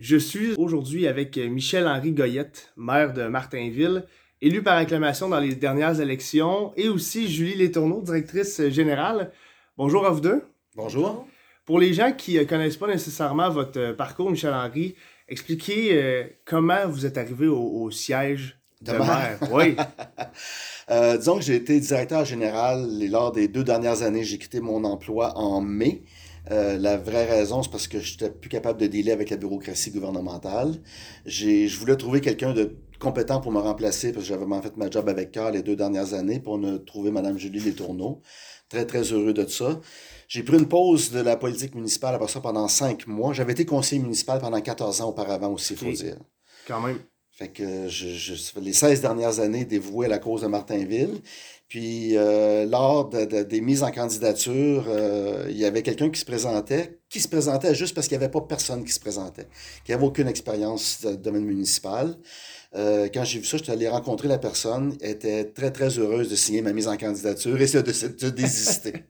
Je suis aujourd'hui avec Michel-Henri Goyette, maire de Martinville, élu par acclamation dans les dernières élections, et aussi Julie Létourneau, directrice générale. Bonjour à vous deux. Bonjour. Pour les gens qui ne connaissent pas nécessairement votre parcours, Michel-Henri, expliquez euh, comment vous êtes arrivé au, siège de, maire. Oui. Euh, disons que j'ai été directeur général lors des deux dernières années. J'ai quitté mon emploi en mai. Euh, la vraie raison, c'est parce que je n'étais plus capable de dealer avec la bureaucratie gouvernementale. Je voulais trouver quelqu'un de compétent pour me remplacer parce que j'avais vraiment fait ma job avec cœur les deux dernières années pour ne trouver Mme Julie Letourneau. Très, très heureux de ça. J'ai pris une pause de la politique municipale après ça pendant cinq mois. J'avais été conseiller municipal pendant 14 ans auparavant aussi, il faut dire. Quand même. Fait que je, les 16 dernières années dévouées à la cause de Martinville. Puis, euh, lors des mises en candidature, euh, il y avait quelqu'un qui se présentait, qui se présentait juste parce qu'il n'y avait pas personne qui se présentait, qui n'avait aucune expérience de domaine municipal. Euh, quand j'ai vu ça, je suis allé rencontrer la personne, elle était très, très heureuse de signer ma mise en candidature et de, de désister.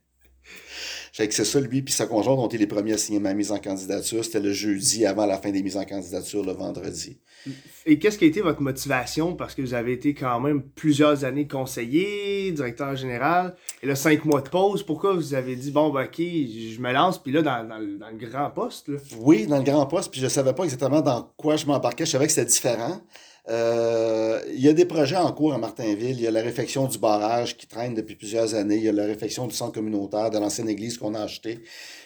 Fait que c'est ça, lui, puis sa conjointe ont été les premiers à signer ma mise en candidature. C'était le jeudi avant la fin des mises en candidature, le vendredi. Et qu'est-ce qui a été votre motivation? Parce que vous avez été quand même plusieurs années conseiller, directeur général, et là, cinq mois de pause. Pourquoi vous avez dit, bon, ben, OK, je me lance, puis là, dans, dans, le grand poste? Là? Oui, dans le grand poste, puis je savais pas exactement dans quoi je m'embarquais. Je savais que c'était différent. Euh, il y a des projets en cours à Martinville. Il y a la réfection du barrage qui traîne depuis plusieurs années. Il y a la réfection du centre communautaire de l'ancienne église qu'on a acheté.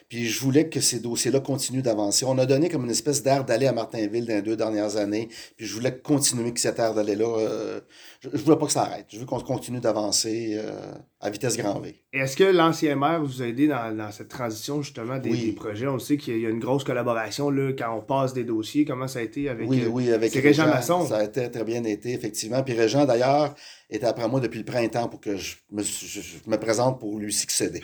Puis je voulais que ces dossiers-là continuent d'avancer. On a donné comme une espèce d'air d'aller à Martinville dans les deux dernières années. Puis je voulais continuer que cet air d'aller-là. Euh, je, ne voulais pas que ça arrête. Je veux qu'on continue d'avancer euh, à vitesse grand V. Est-ce que l'ancien maire vous a aidé dans, cette transition justement des, projets? On sait qu'il y a une grosse collaboration là, quand on passe des dossiers. Comment ça a été avec, oui, oui, avec Régent, Masson? Ça a été très bien été, effectivement. Puis Régent, d'ailleurs, était après moi depuis le printemps pour que je me, je me présente pour lui succéder.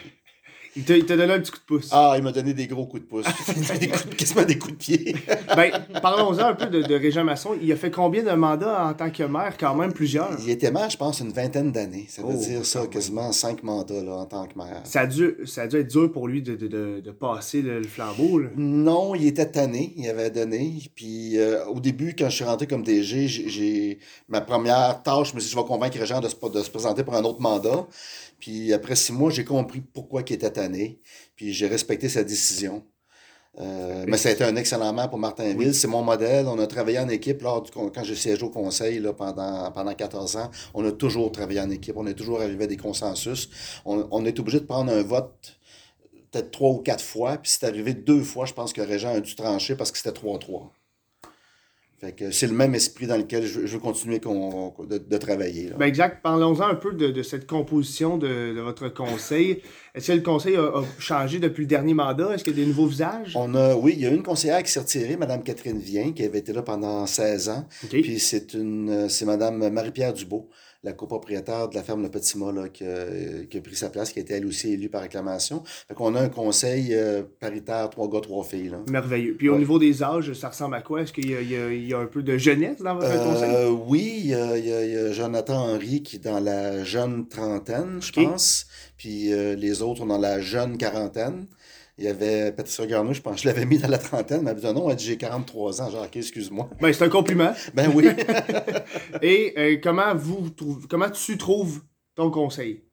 Il t'a donné un petit coup de pouce. Ah, il m'a donné des gros coups de pouce. des coups quasiment des coups de pied. ben, parlons-en un peu de, de Régent Masson. Il a fait combien de mandats en tant que maire? Quand même plusieurs. Il était maire, je pense, une vingtaine d'années. Ça veut oh, dire ça, quasiment cinq mandats là, en tant que maire. Ça a dû, ça a dû être dur pour lui de, de, de passer le, flambeau. Là. Non, il était tanné. Il avait donné. Puis euh, au début, quand je suis rentré comme DG, j'ai ma première tâche, je me suis dit, je vais convaincre Régent de se, de se présenter pour un autre mandat. Puis après six mois, j'ai compris pourquoi il était tanné. Puis j'ai respecté sa décision. Euh, mais ça a été un excellent maire pour Martinville. C'est mon modèle. On a travaillé en équipe lors du, quand j'ai siégé au conseil là, pendant, pendant 14 ans. On a toujours travaillé en équipe. On est toujours arrivé à des consensus. On, on est obligé de prendre un vote peut-être trois ou quatre fois. Puis c'est arrivé deux fois, je pense que Régent a dû trancher parce que c'était 3-3 c'est le même esprit dans lequel je, veux continuer de, travailler. Ben exact. Parlons-en un peu de, cette composition de, votre conseil. Est-ce que le conseil a, changé depuis le dernier mandat? Est-ce qu'il y a des nouveaux visages? On a, oui, il y a une conseillère qui s'est retirée, Mme Catherine Vien, qui avait été là pendant 16 ans. Puis c'est une c'est Mme Marie-Pierre Dubo la copropriétaire de la ferme Le Petit Mât là, qui, a, pris sa place, qui a été elle aussi élue par acclamation. Fait qu'on a un conseil euh, paritaire, trois gars, trois filles. Là. Merveilleux. Puis au niveau des âges, ça ressemble à quoi? Est-ce qu'il y, a, un peu de jeunesse dans votre euh, conseil? Oui, il y, a, Jonathan Henry qui est dans la jeune trentaine, je pense. Puis euh, les autres sont dans la jeune quarantaine. Il y avait Patricia Garneau, je pense je l'avais mis dans la trentaine, mais elle m'a dit non, elle dit j'ai 43 ans. Genre, ok, excuse-moi. Ben, c'est un compliment. ben oui. Et euh, comment, vous, comment tu trouves ton conseil?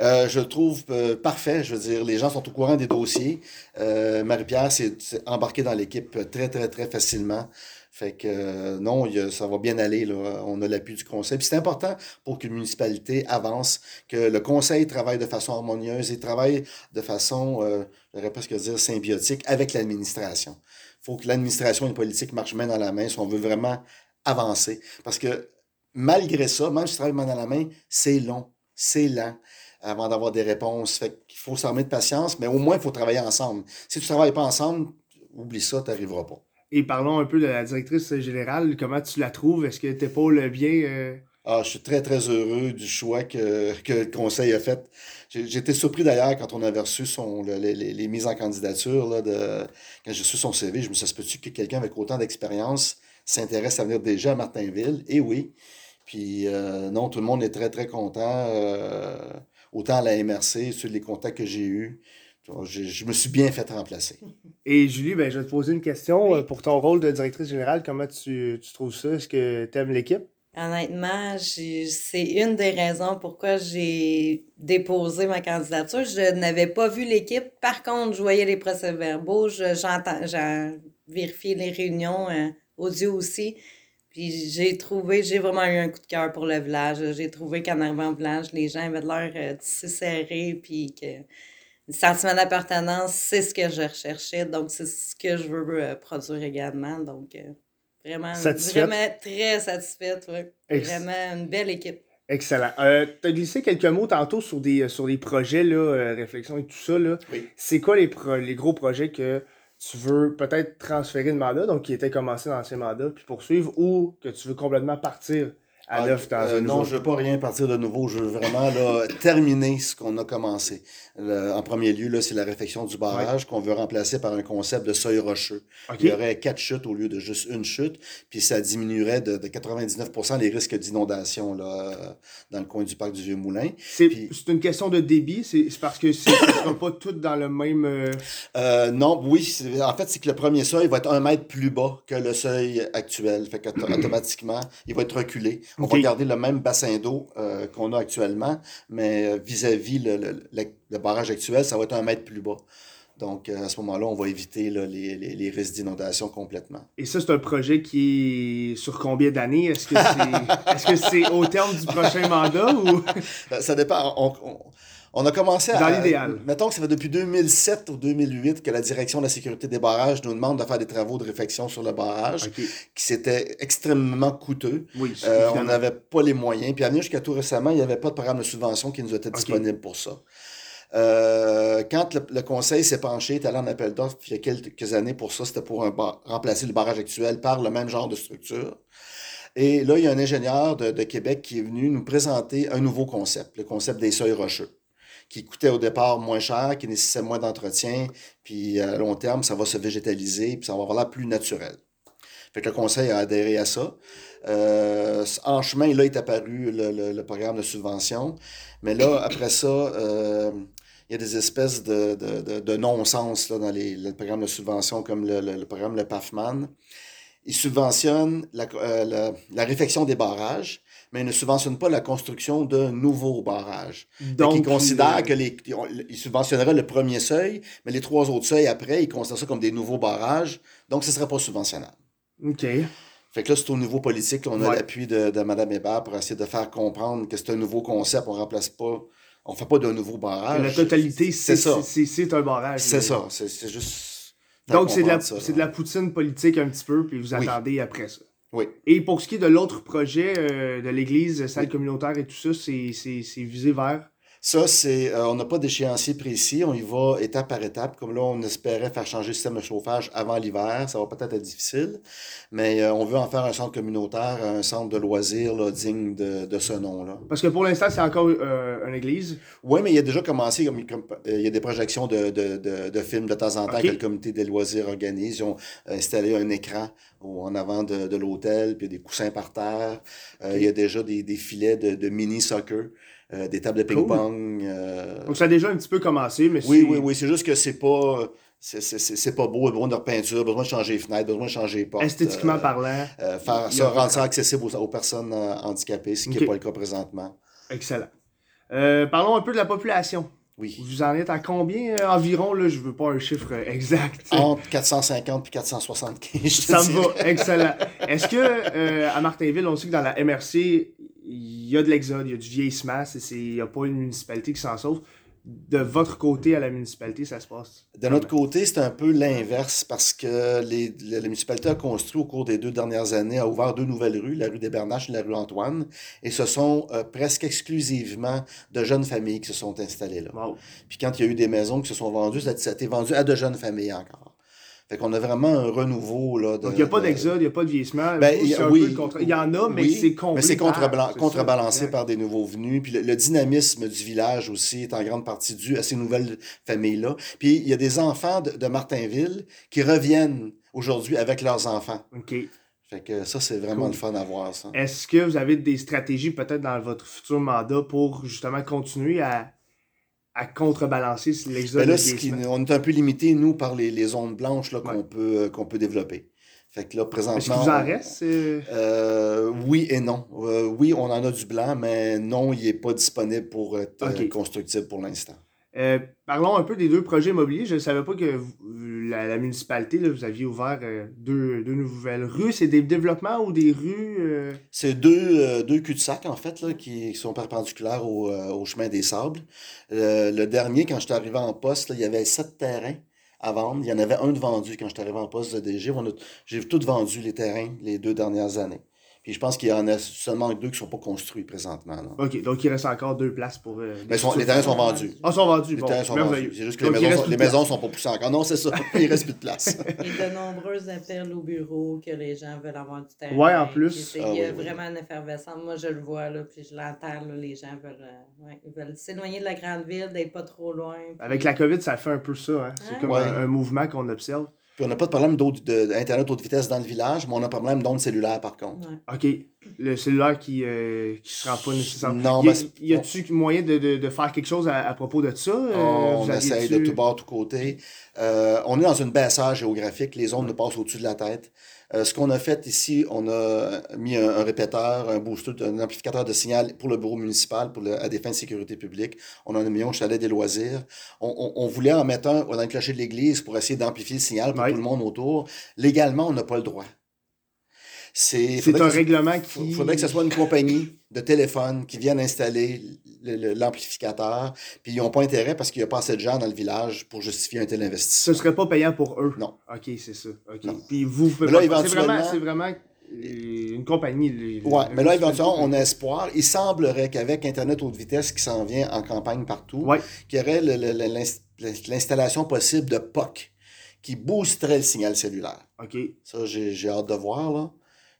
Euh, je le trouve euh, parfait. Je veux dire, les gens sont au courant des dossiers. Marie-Pierre s'est embarquée dans l'équipe très, très, très facilement. Fait que euh, non, ça va bien aller. Là. On a l'appui du conseil. Puis c'est important pour qu'une municipalité avance, que le conseil travaille de façon harmonieuse et travaille de façon, euh, j'aurais presque dire, symbiotique avec l'administration. Il faut que l'administration et la politique marchent main dans la main si on veut vraiment avancer. Parce que malgré ça, même si tu travailles main dans la main, c'est long, c'est lent avant d'avoir des réponses. Fait qu'il faut s'armer de patience, mais au moins, il faut travailler ensemble. Si tu ne travailles pas ensemble, oublie ça, tu n'arriveras pas. Et parlons un peu de la directrice générale. Comment tu la trouves? Est-ce que t'épaules bien? Euh? Ah, je suis très, très heureux du choix que, que le conseil a fait. J'étais surpris d'ailleurs quand on avait reçu son, les, les, mises en candidature. Là, quand j'ai reçu son CV, je me suis dit, que quelqu'un avec autant d'expérience s'intéresse à venir déjà à Martinville? Et oui. Puis euh, non, tout le monde est très, très content. Euh, autant à la MRC, sur les contacts que j'ai eus je, me suis bien fait remplacer. Et Julie, ben, je vais te poser une question. Euh, pour ton rôle de directrice générale, comment tu, tu trouves ça? Est-ce que tu aimes l'équipe? Honnêtement, c'est une des raisons pourquoi j'ai déposé ma candidature. Je n'avais pas vu l'équipe. Par contre, je voyais les procès-verbaux, j'entends, j'ai vérifié les réunions euh, audio aussi. Puis j'ai trouvé, j'ai vraiment eu un coup de cœur pour le village. J'ai trouvé qu'en arrivant au village, les gens avaient l'air euh, si serrés, puis que le sentiment d'appartenance, c'est ce que je recherchais. Donc, c'est ce que je veux euh, produire également. Donc, Vraiment, vraiment très satisfaite. Vraiment une belle équipe. Excellent. Euh, tu as glissé quelques mots tantôt sur des, sur des projets, là, euh, réflexion et tout ça. Là. C'est quoi les, les gros projets que tu veux peut-être transférer de mandat, donc qui étaient commencés dans ces mandats, puis poursuivre, ou que tu veux complètement partir? Ah, euh, non, je veux pas rien partir de nouveau. Je veux vraiment là, terminer ce qu'on a commencé. en premier lieu, c'est la réflexion du barrage qu'on veut remplacer par un concept de seuil rocheux. Il y aurait quatre chutes au lieu de juste une chute, puis ça diminuerait de, de 99% les risques d'inondation dans le coin du parc du Vieux-Moulin. C'est une question de débit? C'est parce que ce ne sera pas toutes dans le même... Euh, euh, non, oui. En fait, c'est que le premier seuil va être un mètre plus bas que le seuil actuel. Fait qu'automatiquement, il va être reculé. On va garder le même bassin d'eau euh, qu'on a actuellement, mais euh, vis-à-vis le, barrage actuel, ça va être un mètre plus bas. Donc, euh, à ce moment-là, on va éviter les, risques d'inondation complètement. Et ça, c'est un projet qui est sur combien d'années? Est-ce que c'est au terme du prochain mandat ou... Ça dépend. On a commencé à. Dans l'idéal. Mettons que ça fait depuis 2007 ou 2008 que la direction de la sécurité des barrages nous demande de faire des travaux de réflexion sur le barrage, qui c'était extrêmement coûteux. Oui, euh, on n'avait pas les moyens. Puis à venir jusqu'à tout récemment, il n'y avait pas de programme de subvention qui nous était disponible pour ça. Euh, quand le, conseil s'est penché, est allé en appel d'offres il y a quelques années pour ça, c'était pour remplacer le barrage actuel par le même genre de structure. Et là, il y a un ingénieur de, de Québec qui est venu nous présenter un nouveau concept, le concept des seuils rocheux qui coûtait au départ moins cher, qui nécessitait moins d'entretien, puis à long terme, ça va se végétaliser, puis ça va avoir l'air plus naturel. Fait que le conseil a adhéré à ça. Euh, en chemin, là est apparu le, le, programme de subvention. Mais là, après ça, euh, il y a des espèces de, de, de, non-sens dans les, le programme de subvention, comme le, le programme Le PAFMAN. Ils subventionnent la, euh, la, la réfection des barrages, mais ne subventionne pas la construction d'un nouveau barrage. Donc, ils considèrent que les, ils subventionneraient le premier seuil, mais les trois autres seuils après, ils considèrent ça comme des nouveaux barrages, donc ce ne serait pas subventionnable. OK. Fait que là, c'est au niveau politique, on a l'appui de, de Mme Hébert pour essayer de faire comprendre que c'est un nouveau concept, on remplace pas, on fait pas d'un nouveau barrage. La totalité, c'est ça. C'est un barrage. C'est ça, c'est juste... Donc, c'est de, la, de la poutine politique un petit peu, puis vous attendez après ça. Oui. Et pour ce qui est de l'autre projet euh, de l'Église, salle communautaire et tout ça, c'est visé vers ça, c'est, euh, on n'a pas d'échéancier précis, on y va étape par étape. Comme là, on espérait faire changer le système de chauffage avant l'hiver, ça va peut-être être difficile, mais euh, on veut en faire un centre communautaire, un centre de loisirs là, digne de, de ce nom-là. Parce que pour l'instant, c'est encore euh, une église? Oui, mais il y a déjà commencé, comme, il y a des projections de, de, de, de films de temps en temps que le comité des loisirs organise. Ils ont installé un écran en avant de, de l'hôtel, puis il y a des coussins par terre. il y a déjà des, des filets de, de mini-soccer. Euh, des tables de ping-pong. Euh, Donc ça a déjà un petit peu commencé, mais Oui, oui, oui. C'est juste que c'est pas. C'est pas beau, besoin de repeinture, besoin de changer les fenêtres, besoin de changer les portes. Esthétiquement euh, parlant. faire ça, rendre ça accessible aux, personnes handicapées, ce qui n'est pas le cas présentement. Excellent. parlons un peu de la population. Oui. Vous en êtes à combien environ, là, je veux pas un chiffre exact. Entre 450 et 475, Ça me va, excellent. Est-ce que à Martinville, on sait que dans la MRC, il y a de l'exode, il y a du vieillissement, il n'y a pas une municipalité qui s'en sauve. De votre côté à la municipalité, ça se passe? De notre côté, c'est un peu l'inverse parce que les, la, municipalité a construit au cours des deux dernières années, a ouvert deux nouvelles rues, la rue des Bernaches et la rue Antoine, et ce sont euh, presque exclusivement de jeunes familles qui se sont installées là. Puis quand il y a eu des maisons qui se sont vendues, ça, ça a été vendu à de jeunes familles encore. Fait qu'on a vraiment un renouveau. Là, Donc, il n'y a pas d'exode, il n'y a pas de vieillissement. Ben, il y en a, mais c'est Mais c'est contrebalancé par des nouveaux venus. Puis le, dynamisme du village aussi est en grande partie dû à ces nouvelles familles-là. Puis il y a des enfants de, Martinville qui reviennent aujourd'hui avec leurs enfants. OK. Fait que ça, c'est vraiment le fun à voir, ça. Est-ce que vous avez des stratégies peut-être dans votre futur mandat pour justement continuer à à contrebalancer l'exode Ben ce on est un peu limité, nous, par les, les zones blanches là, qu'on Ouais. peut, euh, qu'on peut développer. Fait que là, présentement. Est-ce qu'il vous en reste? euh? Oui et non. Euh, oui, on en a du blanc, mais non, il n'est pas disponible pour être euh, Ok. constructible pour l'instant. Euh, parlons un peu des deux projets immobiliers. Je ne savais pas que la, municipalité, vous aviez ouvert euh, deux, deux nouvelles rues. C'est des développements ou des rues? euh? C'est deux, deux cul-de-sac, en fait, là, qui sont perpendiculaires au, au chemin des sables. Le dernier, quand je suis arrivé en poste, il y avait sept terrains à vendre. Il y en avait un de vendu quand je suis arrivé en poste de DG. J'ai tout vendu les terrains les deux dernières années. Puis je pense qu'il y en a seulement deux qui ne sont pas construits présentement. là. OK, donc il reste encore deux places pour... euh, Mais ils sont- les terrains sont vendus. Ah, sont vendus. Les bon, terrains sont vendus. C'est juste que les Donc, maisons, sont, les maisons sont pas poussées encore. Non, c'est ça. Il reste plus de place. Il y a de nombreux appels au bureau que les gens veulent avoir du terrain. Ouais, en plus. Ah il y a oui, oui. vraiment une effervescence. Moi, je le vois, là, puis je l'entends, là, les gens veulent euh, ouais, ils veulent s'éloigner de la grande ville, d'être pas trop loin. Avec la COVID, ça fait un peu ça. Hein? C'est comme Ouais. un, un mouvement qu'on observe. Puis on n'a pas de problème d'eau- de- d'Internet haute vitesse dans le village, mais on a un problème d'onde cellulaire par contre. Ouais. OK. Le cellulaire qui ne se rend pas nécessairement. Non, y a, ben, y a-tu moyen de, de, de faire quelque chose à, à propos de ça? Euh, on vous essaye de tout bord, tout côté. Euh, on est dans une baissage géographique. Les ondes nous passent au-dessus de la tête. Euh, ce qu'on a fait ici, on a mis un, un répéteur, un booster, un amplificateur de signal pour le bureau municipal pour le- à des fins de sécurité publique. On en a mis un au chalet des loisirs. On, on- on voulait en mettre un dans le clocher de l'église pour essayer d'amplifier le signal pour tout le monde autour. Légalement, on n'a pas le droit. C'est un que- règlement Il qui. faudrait que ce soit une compagnie de téléphone qui vienne installer le- le- l'amplificateur. Puis ils n'ont pas intérêt parce qu'il n'y a pas assez de gens dans le village pour justifier un tel Ce investissement. serait pas payant pour eux? Non. OK, c'est ça. OK. Non. Puis vous, vous c'est vraiment, éventuellement- c'est vraiment euh, une compagnie. les- Ouais, mais là, éventuellement, on a espoir. Il semblerait qu'avec Internet haute vitesse qui s'en vient en campagne partout, Ouais. qu'il y aurait l'installation possible de POC qui boosterait le signal cellulaire. OK. Ça, j'ai hâte de voir, là.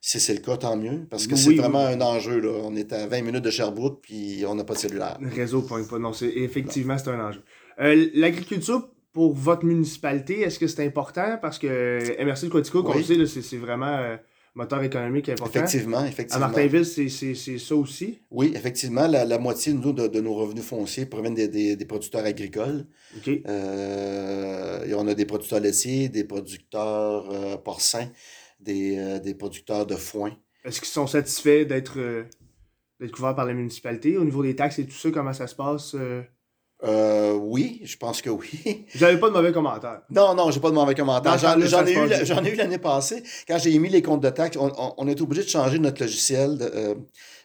Si c'est le cas, tant mieux. Parce que Oui, c'est oui. vraiment un enjeu, là. On est à 20 minutes de Sherbrooke, puis on n'a pas de cellulaire. Le réseau pointe pas. Non, c'est effectivement, c'est un enjeu. Euh, L'agriculture pour votre municipalité, est-ce que c'est important? Parce que MRC de Quatico, comme Oui. le sait, là, c'est c'est vraiment euh, moteur économique important. Effectivement, À effectivement. Martinville, c'est c'est- c'est ça aussi? Oui, effectivement, la, la moitié nous, de, de nos revenus fonciers proviennent des, des- des producteurs agricoles. OK. Euh, et on a des producteurs laitiers, des producteurs euh, porcins, des, euh, des producteurs de foin. Est-ce qu'ils sont satisfaits d'être euh, couverts par la municipalité? Au niveau des taxes et tout ça, comment ça se passe? Euh? Euh, oui, je pense que oui. N'avez pas de mauvais commentaires. Non, non, j'ai pas de mauvais commentaires. J'en ai, eu ai l'année passée. Quand j'ai émis les comptes de taxes, on, on, on est obligé de changer notre logiciel de, euh,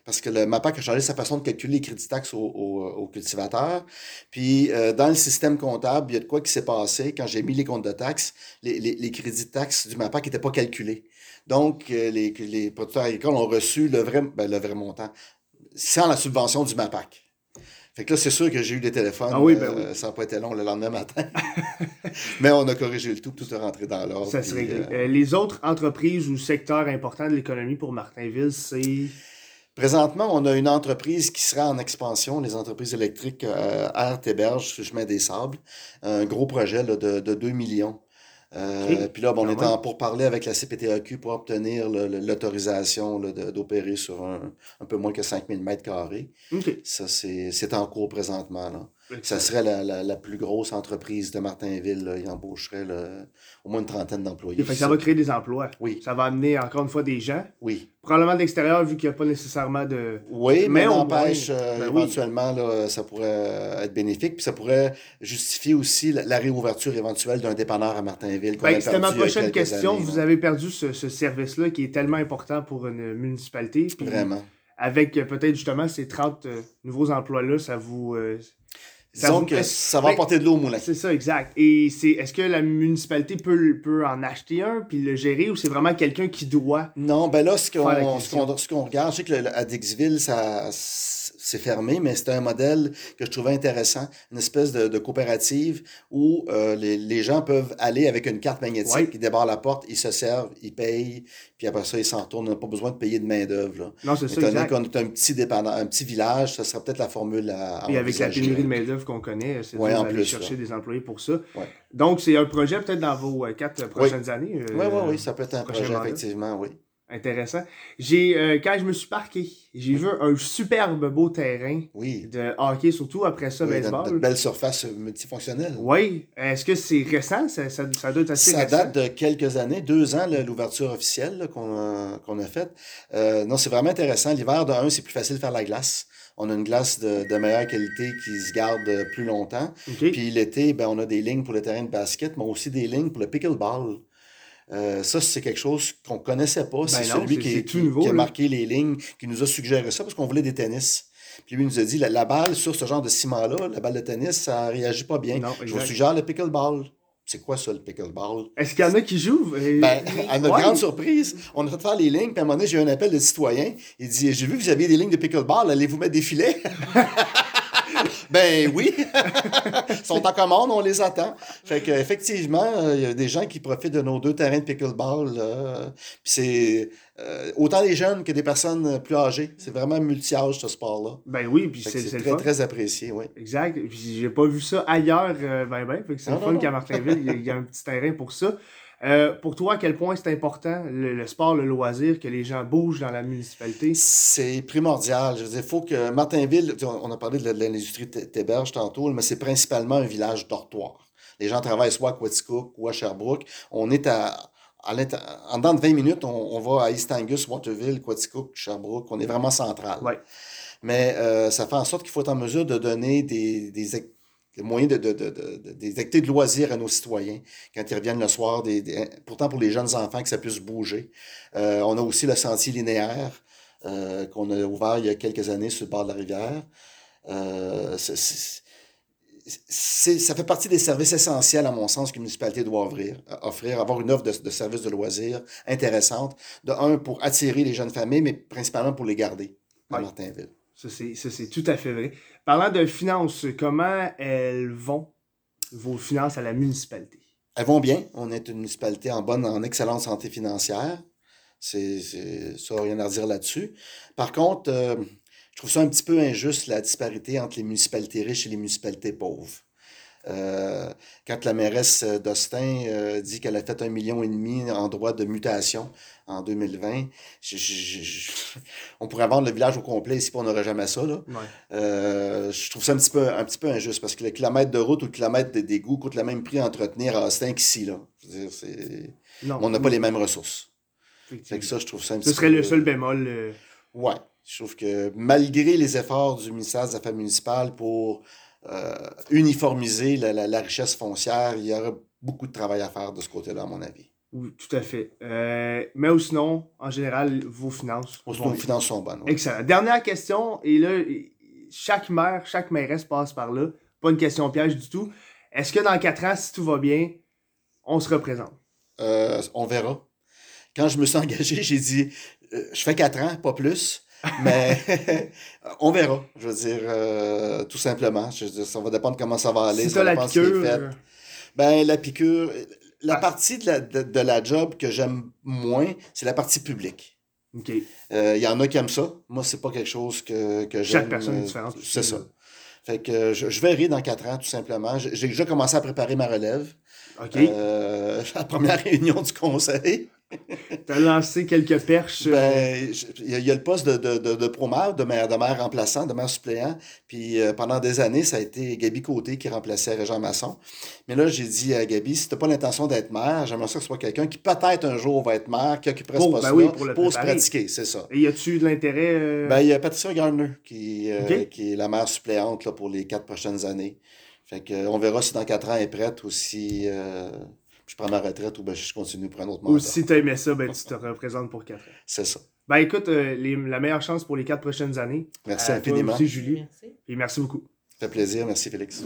parce que le MAPAC a changé sa façon de calculer les crédits taxes aux, aux- cultivateurs. Puis, euh, dans le système comptable, il y a de quoi qui s'est passé. Quand j'ai mis les comptes de taxes, les, les, les crédits de taxes du MAPAC n'étaient pas calculés. Donc, euh, les, les producteurs agricoles ont reçu le vrai, ben, le vrai montant sans la subvention du MAPAC. Fait que là, c'est sûr que j'ai eu des téléphones. Ah oui, ben euh, Ça n'a pas été long le lendemain matin. Mais on a corrigé le tout, tout est rentré dans l'ordre. Ça se puis, règle. euh, Euh, les autres entreprises ou secteurs importants de l'économie pour Martinville, c'est? Présentement, on a une entreprise qui sera en expansion, les entreprises électriques euh, Air le chemin des Sables. Un gros projet là, de, de 2 millions. Euh, Ok. Puis là, bon, on Quand est en pour parler avec la CPTAQ pour obtenir l'autorisation d'opérer sur un, un peu moins que 5000 mètres carrés. OK. Ça, c'est c'est en cours présentement. Là. Ça serait la, la, la plus grosse entreprise de Martinville. Là. Il embaucherait là, au moins une trentaine d'employés. Ça va créer des emplois. Oui, Ça va amener encore une fois des gens. oui. Probablement de l'extérieur, vu qu'il n'y a pas nécessairement de. Oui, Mais mais n'empêche, euh, ben oui. éventuellement, là, ça pourrait être bénéfique, puis ça pourrait justifier aussi la, la réouverture éventuelle d'un dépanneur à Martinville. Ben, C'était ma prochaine question. années, Vous avez perdu ce, ce service-là qui est tellement important pour une municipalité. puis Vraiment. Avec euh, peut-être justement ces 30 euh, nouveaux emplois-là, ça vous. euh, ça Disons vous- que ça va apporter de l'eau au moulin. C'est ça, exact. Et c'est est-ce que la municipalité peut, peut en acheter un puis le gérer ou c'est vraiment quelqu'un qui doit Non, ben là, ce qu'on ce question? qu'on ce qu'on regarde, je sais que le- à Dixville, ça c'est fermé, mais c'était un modèle que je trouvais intéressant, une espèce de, de coopérative où euh, les, les gens peuvent aller avec une carte magnétique, Ouais. ils débarrent la porte, ils se servent, ils payent, puis après ça, ils s'en retournent. On n'a pas besoin de payer de main-d'œuvre. là. Non, c'est ça, Étant qu'on est un petit dépendant, un petit village, ça serait peut-être la formule à, à Et avec la pénurie de main-d'œuvre qu'on connaît, c'est Ouais, d'aller chercher des employés pour ça. Donc, c'est un projet peut-être dans vos euh, quatre prochaines années. euh, Oui, oui, oui, ça peut être un projet, mandat. effectivement, oui. Intéressant. J'ai euh, quand je me suis parqué, j'ai vu un superbe beau terrain Oui. de hockey, surtout après ça, Oui, baseball. de belles surfaces multifonctionnelles. Oui. Est-ce que c'est récent? Ça, ça, ça doit être assez Ça récent. date de quelques années, deux ans, l'ouverture officielle qu'on a, qu'on a faite. Euh, non, c'est vraiment intéressant. L'hiver, de un, c'est plus facile de faire la glace. On a une glace de, de meilleure qualité qui se garde plus longtemps. OK. Puis l'été, ben, on a des lignes pour le terrain de basket, mais aussi des lignes pour le pickleball. Euh, ça, c'est quelque chose qu'on connaissait pas. c'est Ben celui qui, c'est qui- tout nouveau, qui a marqué les lignes, qui nous a suggéré ça parce qu'on voulait des tennis. Puis lui il nous a dit la, la balle sur ce genre de ciment-là, la balle de tennis, ça réagit pas bien. Non, Je vous suggère le pickleball. C'est quoi ça, le pickleball? Est-ce qu'il y en a qui jouent? Ben, à notre ouais. grande surprise, on a fait faire les lignes, puis à un moment donné, j'ai eu un appel de citoyen. Il dit J'ai vu que vous aviez des lignes de pickleball, allez-vous mettre des filets? Ben oui Ils sont en commande, on les attend. Fait que, effectivement, euh, il y a des gens qui profitent de nos deux terrains de pickleball. là. Puis c'est euh, autant des jeunes que des personnes plus âgées. C'est vraiment multi-âge, ce sport-là. Ben oui, puis c'est très, fun. très apprécié, oui. Exact. Puis j'ai pas vu ça ailleurs, euh, ben ben. Fait que c'est le fun qu'à Martinville, il y a- il y, a un petit terrain pour ça. Euh, pour toi, à quel point c'est important, le, le sport, le loisir, que les gens bougent dans la municipalité? C'est primordial. Je veux dire, il faut que Martinville, on a parlé de l'industrie Téberge tantôt, mais c'est principalement un village dortoir. Les gens travaillent soit à Quaticook ou à Sherbrooke. On est à, à en dedans de 20 minutes, on, on va à East Angus, Waterville, Quaticook, Sherbrooke. On est vraiment central. Ouais. Mais euh, ça fait en sorte qu'il faut être en mesure de donner des, des, des moyens de, de, de, de- de- loisirs à nos citoyens quand ils reviennent le soir. Des, des- pourtant, pour les jeunes enfants, que ça puisse bouger. Euh, on a aussi le sentier linéaire euh, qu'on a ouvert il y a quelques années sur le bord de la rivière. Euh, ça fait partie des services essentiels, à mon sens, qu'une municipalité doit offrir, offrir avoir une offre de, services de loisirs intéressante. De un, pour attirer les jeunes familles, mais principalement pour les garder à. Martinville. Ça, c'est tout à fait vrai. Parlant de finances, comment elles vont, vos finances à la municipalité? Elles vont bien. On est une municipalité en bonne, en excellente santé financière. C'est, ça, rien à dire là-dessus. Par contre, euh, je trouve ça un petit peu injuste, la disparité entre les municipalités riches et les municipalités pauvres. Euh, quand la mairesse d'Austin euh, dit qu'elle a fait un million et demi en droit de mutation en 2020, je- je- je- on pourrait vendre le village au complet ici, on n'aurait jamais ça. Là. Ouais. Euh, je trouve ça un petit, peu, un petit peu injuste parce que le kilomètre de route ou le kilomètre de d'égout coûte le même prix à entretenir à Austin qu'ici. Là. Dire, Non. On n'a pas les mêmes ressources. Fait que ça, je trouve ça un petit Ce serait peu- le seul bémol. euh, Ouais. Je trouve que malgré les efforts du ministère des Affaires municipales pour euh, uniformiser la, la- la richesse foncière, il y aurait beaucoup de travail à faire de ce côté-là, à mon avis. Oui, tout à fait. Euh, mais ou sinon, en général, vos finances. Finances sont bonnes. Excellent. Dernière question, et là, chaque maire, chaque mairesse passe par là. Pas une question piège du tout. Est-ce que dans quatre ans, si tout va bien, on se représente? Euh, on verra. Quand je me suis engagé, j'ai dit, euh, je fais quatre ans, pas plus. Mais on verra, je veux dire, tout simplement. Je veux dire, ça va dépendre comment ça va aller. si ça la piqûre, fait. Ben, la piqûre, la partie de la, de, de la job que j'aime moins, c'est la partie publique. OK. Euh, Il y en a qui aiment ça. Moi, c'est pas quelque chose que, que j'aime. Chaque personne est euh, différente. C'est ça. Fait que je, je verrai dans quatre ans, tout simplement. J'ai j'ai déjà commencé à préparer ma relève. OK. Euh, la première réunion du conseil. T'as lancé quelques perches. euh, Ben, il y, a- il y a le poste de, de, de, de pro-maire, de maire, de maire remplaçant, de maire suppléant. Puis euh, pendant des années, ça a été Gabi Côté qui remplaçait Régent Masson. Mais là, j'ai dit à Gabi, si tu n'as pas l'intention d'être maire, j'aimerais ça que ce soit quelqu'un qui peut-être un jour va être maire, qui occuperait ce ben poste-là oui, pour le pour se pratiquer, c'est ça. Et y a-tu de l'intérêt? euh, Ben, il y a Patricia Gardner qui, euh, qui est la maire suppléante là, pour les quatre prochaines années. Fait que, on verra si dans quatre ans elle est prête ou si je prends ma retraite ou ben, je continue pour un autre mandat. ou si t'aimais ça, ben tu te représentes pour quatre ans. C'est ça. Ben écoute, euh, les- la meilleure chance pour les quatre prochaines années. Merci À toi infiniment. Julie. Merci. Et merci beaucoup. Ça fait plaisir. Merci, Félix.